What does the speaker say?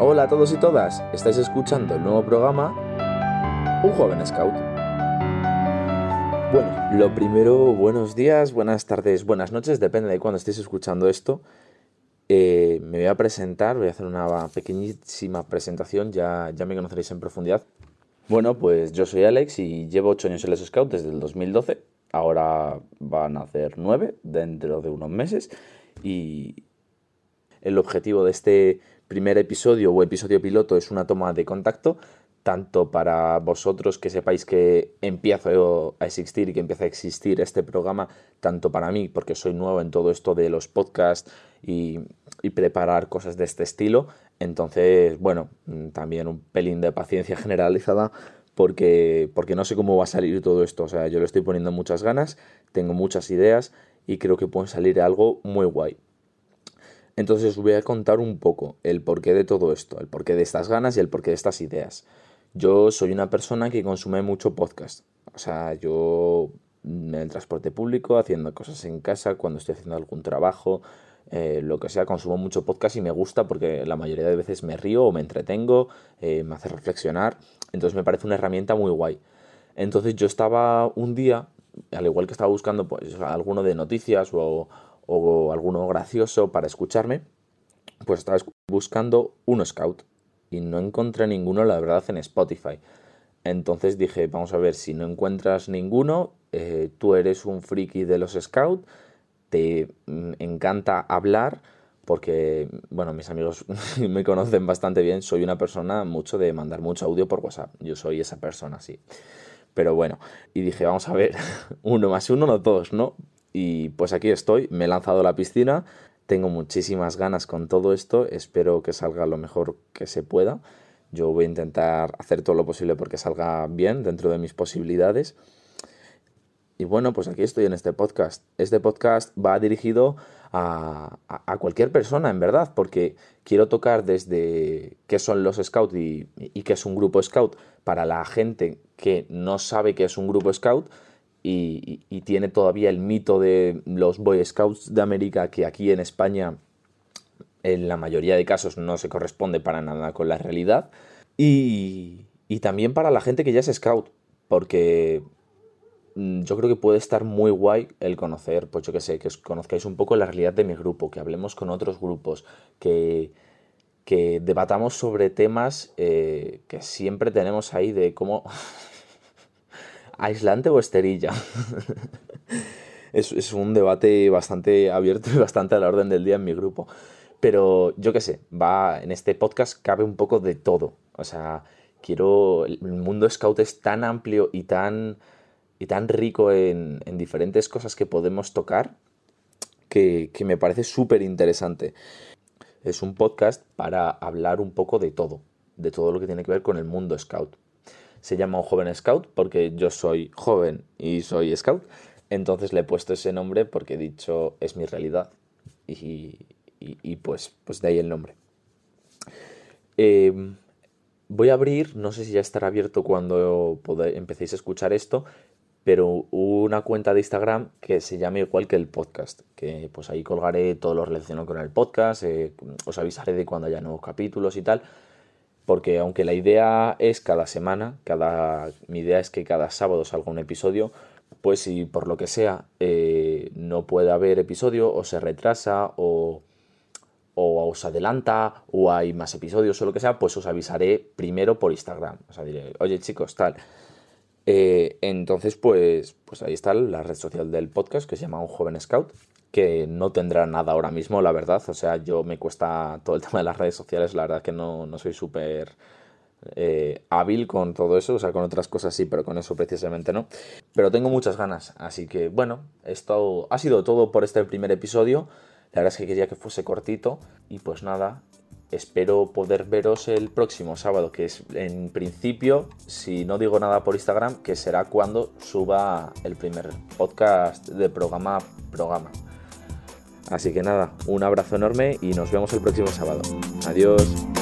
Hola a todos y todas, estáis escuchando el nuevo programa Un joven scout. Bueno, lo primero, buenos días, buenas tardes, buenas noches, depende de cuándo estéis escuchando esto. Eh, me voy a presentar, voy a hacer una pequeñísima presentación, ya, ya me conoceréis en profundidad. Bueno, pues yo soy Alex y llevo 8 años en los Scout desde el 2012. Ahora van a hacer 9 dentro de unos meses. Y el objetivo de este primer episodio o episodio piloto es una toma de contacto, tanto para vosotros que sepáis que empiezo a existir y que empieza a existir este programa, tanto para mí, porque soy nuevo en todo esto de los podcasts y, preparar cosas de este estilo. Entonces, bueno, también un pelín de paciencia generalizada porque, porque no sé cómo va a salir todo esto. O sea, yo le estoy poniendo muchas ganas, tengo muchas ideas y creo que puede salir algo muy guay. Entonces os voy a contar un poco el porqué de todo esto, el porqué de estas ganas y el porqué de estas ideas. Yo soy una persona que consume mucho podcast. O sea, yo en el transporte público, haciendo cosas en casa, cuando estoy haciendo algún trabajo, eh, lo que sea, consumo mucho podcast y me gusta porque la mayoría de veces me río o me entretengo, eh, me hace reflexionar. Entonces me parece una herramienta muy guay. Entonces yo estaba un día, al igual que estaba buscando pues alguno de noticias o, o alguno gracioso para escucharme, pues estaba buscando un scout y no encontré ninguno, la verdad, en Spotify. Entonces dije, vamos a ver, si no encuentras ninguno, eh, tú eres un friki de los scouts, te mm, encanta hablar, porque, bueno, mis amigos me conocen bastante bien, soy una persona mucho de mandar mucho audio por WhatsApp, yo soy esa persona, sí. Pero bueno, y dije, vamos a ver, uno más uno, no dos, ¿no? Y pues aquí estoy, me he lanzado a la piscina, tengo muchísimas ganas con todo esto, espero que salga lo mejor que se pueda. Yo voy a intentar hacer todo lo posible porque salga bien dentro de mis posibilidades. Y bueno, pues aquí estoy en este podcast. Este podcast va dirigido a, cualquier persona, en verdad, porque quiero tocar desde qué son los scouts y, y qué es un grupo scout para la gente que no sabe qué es un grupo scout y, tiene todavía el mito de los Boy Scouts de América que aquí en España en la mayoría de casos no se corresponde para nada con la realidad. Y, y también para la gente que ya es scout, porque mm, yo creo que puede estar muy guay el conocer, pues yo que sé, que os conozcáis un poco la realidad de mi grupo, que hablemos con otros grupos, que, que debatamos sobre temas eh, que siempre tenemos ahí de cómo aislante o esterilla. es, un debate bastante abierto y bastante a la orden del día en mi grupo. Pero yo qué sé, va, en este podcast cabe un poco de todo. O sea, quiero. El mundo scout es tan amplio y tan. y tan rico en, diferentes cosas que podemos tocar. Que, que me parece súper interesante. Es un podcast para hablar un poco de todo. De todo lo que tiene que ver con el mundo scout se llama un joven scout porque yo soy joven y soy scout. Entonces le he puesto ese nombre porque he dicho es mi realidad. Y, y, pues, pues de ahí el nombre. Em, voy a abrir, no sé si ya estará abierto cuando empecéis a escuchar esto, pero una cuenta de Instagram que se llame igual que el podcast, que pues ahí colgaré todo lo relacionado con el podcast, eh, os avisaré de cuando haya nuevos capítulos y tal, porque aunque la idea es cada semana, cada, mi idea es que cada sábado salga un episodio, pues si por lo que sea eh, no puede haber episodio o se retrasa o, o os adelanta o hay más episodios o lo que sea, pues os avisaré primero por Instagram. O sea, diré, oye chicos, tal. Eh, entonces, pues, pues ahí está la red social del podcast que se llama Un Joven Scout que no tendrá nada ahora mismo, la verdad. O sea, yo me cuesta todo el tema de las redes sociales, la verdad que no, no soy súper eh, hábil con todo eso, o sea, con otras cosas sí, pero con eso precisamente no. Pero tengo muchas ganas, así que bueno, esto ha sido todo por este primer episodio. La verdad es que quería que fuese cortito y pues nada, espero poder veros el próximo sábado, que es en principio, si no digo nada por Instagram, que será cuando suba el primer podcast de programa programa. Así que nada, un abrazo enorme y nos vemos el próximo sábado. Adiós.